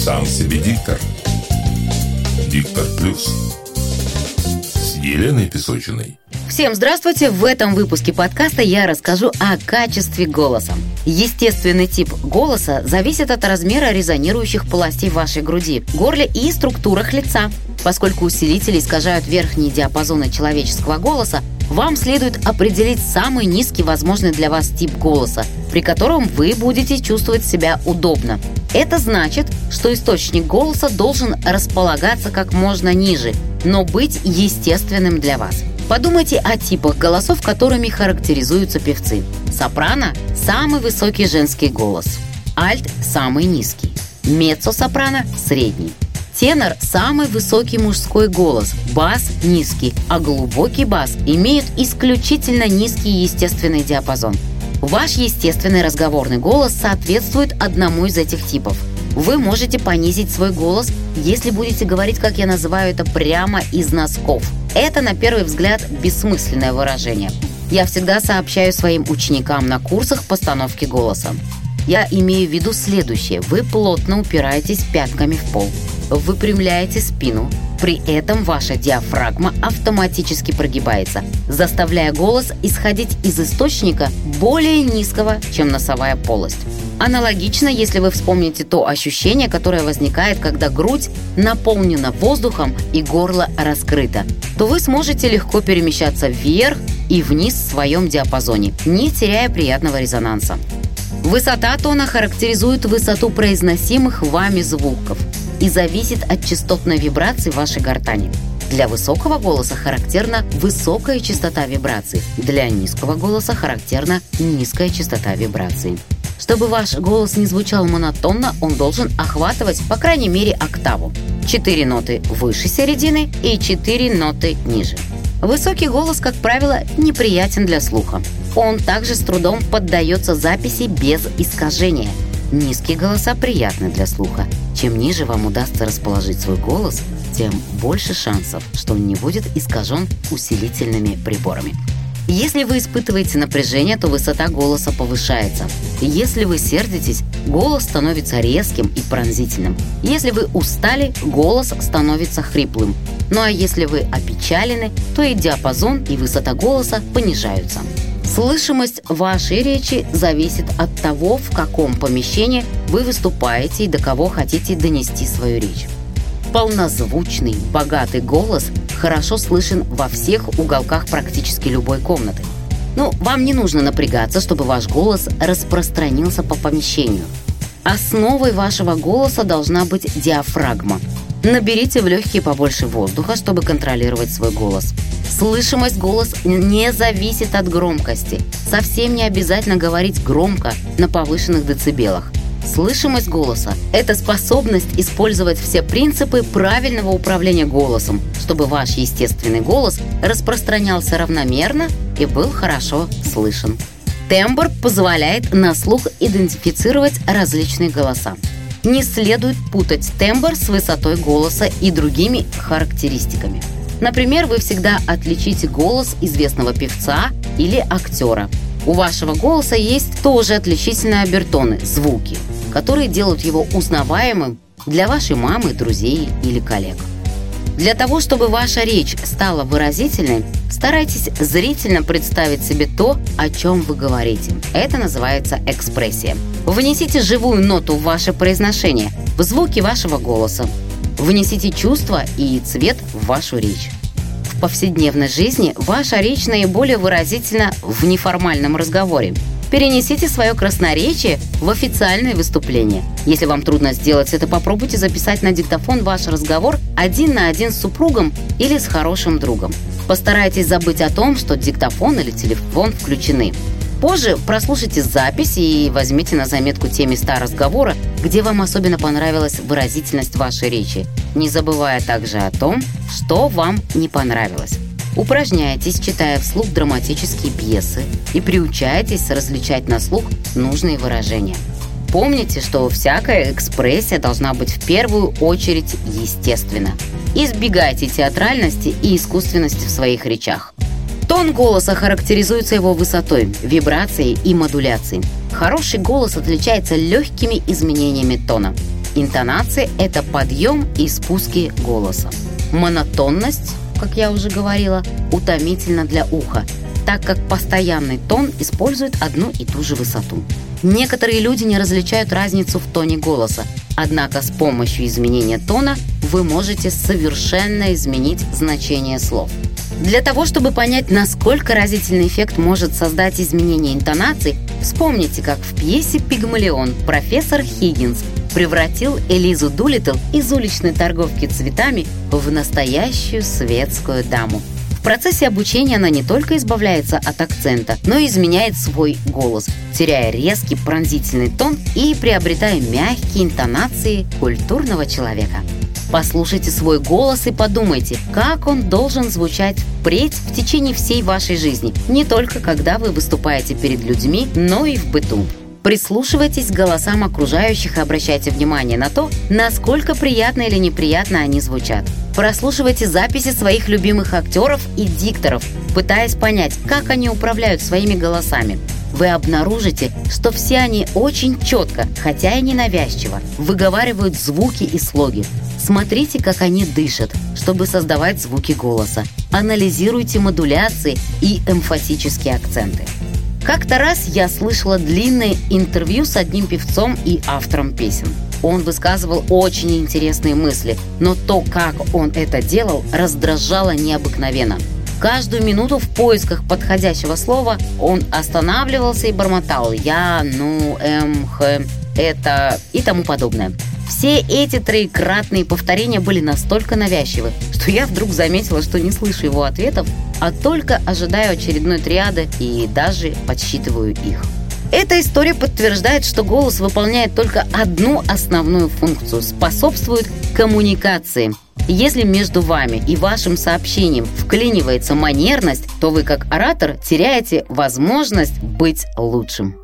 Сам себе диктор. Диктор плюс. С Еленой Песочиной. Всем здравствуйте! В этом выпуске подкаста я расскажу о качестве голоса. Естественный тип голоса зависит от размера резонирующих полостей вашей груди, горле и структурах лица. Поскольку усилители искажают верхние диапазоны человеческого голоса, вам следует определить самый низкий возможный для вас тип голоса, при котором вы будете чувствовать себя удобно. Это значит, что источник голоса должен располагаться как можно ниже, но быть естественным для вас. Подумайте о типах голосов, которыми характеризуются певцы. Сопрано – самый высокий женский голос. Альт – самый низкий. Меццо-сопрано – средний. Тенор – самый высокий мужской голос, бас – низкий, а глубокий бас имеет исключительно низкий естественный диапазон. Ваш естественный разговорный голос соответствует одному из этих типов. Вы можете понизить свой голос, если будете говорить, как я называю это, прямо из носков – это, на первый взгляд, бессмысленное выражение. Я всегда сообщаю своим ученикам на курсах постановки голоса. Я имею в виду следующее. Вы плотно упираетесь пятками в пол. Выпрямляете спину. При этом ваша диафрагма автоматически прогибается, заставляя голос исходить из источника более низкого, чем носовая полость. Аналогично, если вы вспомните то ощущение, которое возникает, когда грудь наполнена воздухом и горло раскрыто, то вы сможете легко перемещаться вверх и вниз в своем диапазоне, не теряя приятного резонанса. Высота тона характеризует высоту произносимых вами звуков и зависит от частотной вибрации вашей гортани. Для высокого голоса характерна высокая частота вибраций, для низкого голоса характерна низкая частота вибраций. Чтобы ваш голос не звучал монотонно, он должен охватывать, по крайней мере, октаву. Четыре ноты выше середины и четыре ноты ниже. Высокий голос, как правило, неприятен для слуха. Он также с трудом поддается записи без искажения. Низкие голоса приятны для слуха. Чем ниже вам удастся расположить свой голос, тем больше шансов, что он не будет искажен усилительными приборами. Если вы испытываете напряжение, то высота голоса повышается. Если вы сердитесь, голос становится резким и пронзительным. Если вы устали, голос становится хриплым. Ну а если вы опечалены, то и диапазон, и высота голоса понижаются. Слышимость вашей речи зависит от того, в каком помещении вы выступаете и до кого хотите донести свою речь. Полнозвучный, богатый голос хорошо слышен во всех уголках практически любой комнаты. Ну, вам не нужно напрягаться, чтобы ваш голос распространился по помещению. Основой вашего голоса должна быть диафрагма. Наберите в легкие побольше воздуха, чтобы контролировать свой голос. Слышимость голос не зависит от громкости. Совсем не обязательно говорить громко на повышенных децибелах. Слышимость голоса – это способность использовать все принципы правильного управления голосом, чтобы ваш естественный голос распространялся равномерно и был хорошо слышен. Тембр позволяет на слух идентифицировать различные голоса. Не следует путать тембр с высотой голоса и другими характеристиками. Например, вы всегда отличите голос известного певца или актера. У вашего голоса есть тоже отличительные обертоны – звуки – которые делают его узнаваемым для вашей мамы, друзей или коллег. Для того, чтобы ваша речь стала выразительной, старайтесь зрительно представить себе то, о чем вы говорите. Это называется экспрессия. Внесите живую ноту в ваше произношение, в звуки вашего голоса. Внесите чувство и цвет в вашу речь. В повседневной жизни ваша речь наиболее выразительна в неформальном разговоре. Перенесите свое красноречие в официальное выступление. Если вам трудно сделать это, попробуйте записать на диктофон ваш разговор один на один с супругом или с хорошим другом. Постарайтесь забыть о том, что диктофон или телефон включены. Позже прослушайте запись и возьмите на заметку те места разговора, где вам особенно понравилась выразительность вашей речи, не забывая также о том, что вам не понравилось. Упражняйтесь, читая вслух драматические пьесы и приучайтесь различать на слух нужные выражения. Помните, что всякая экспрессия должна быть в первую очередь естественна. Избегайте театральности и искусственности в своих речах. Тон голоса характеризуется его высотой, вибрацией и модуляцией. Хороший голос отличается легкими изменениями тона. Интонация – это подъем и спуски голоса. Монотонность, как я уже говорила, утомительна для уха, так как постоянный тон использует одну и ту же высоту. Некоторые люди не различают разницу в тоне голоса, однако с помощью изменения тона вы можете совершенно изменить значение слов. Для того, чтобы понять, насколько разительный эффект может создать изменение интонаций, вспомните, как в пьесе «Пигмалион» профессор Хиггинс превратил Элизу Дулитл из уличной торговки цветами в настоящую светскую даму. В процессе обучения она не только избавляется от акцента, но и изменяет свой голос, теряя резкий пронзительный тон и приобретая мягкие интонации культурного человека. Послушайте свой голос и подумайте, как он должен звучать впредь в течение всей вашей жизни, не только когда вы выступаете перед людьми, но и в быту. Прислушивайтесь к голосам окружающих и обращайте внимание на то, насколько приятно или неприятно они звучат. Прослушивайте записи своих любимых актеров и дикторов, пытаясь понять, как они управляют своими голосами. Вы обнаружите, что все они очень четко, хотя и ненавязчиво, выговаривают звуки и слоги. Смотрите, как они дышат, чтобы создавать звуки голоса. Анализируйте модуляции и эмфатические акценты. Как-то раз я слышала длинное интервью с одним певцом и автором песен. Он высказывал очень интересные мысли, но то, как он это делал, раздражало необыкновенно. Каждую минуту в поисках подходящего слова он останавливался и бормотал «я», «ну», «эм», «х», «это» и тому подобное. Все эти троекратные повторения были настолько навязчивы, что я вдруг заметила, что не слышу его ответов, а только ожидаю очередной триады и даже подсчитываю их. Эта история подтверждает, что голос выполняет только одну основную функцию – способствует коммуникации. Если между вами и вашим сообщением вклинивается манерность, то вы как оратор теряете возможность быть лучшим.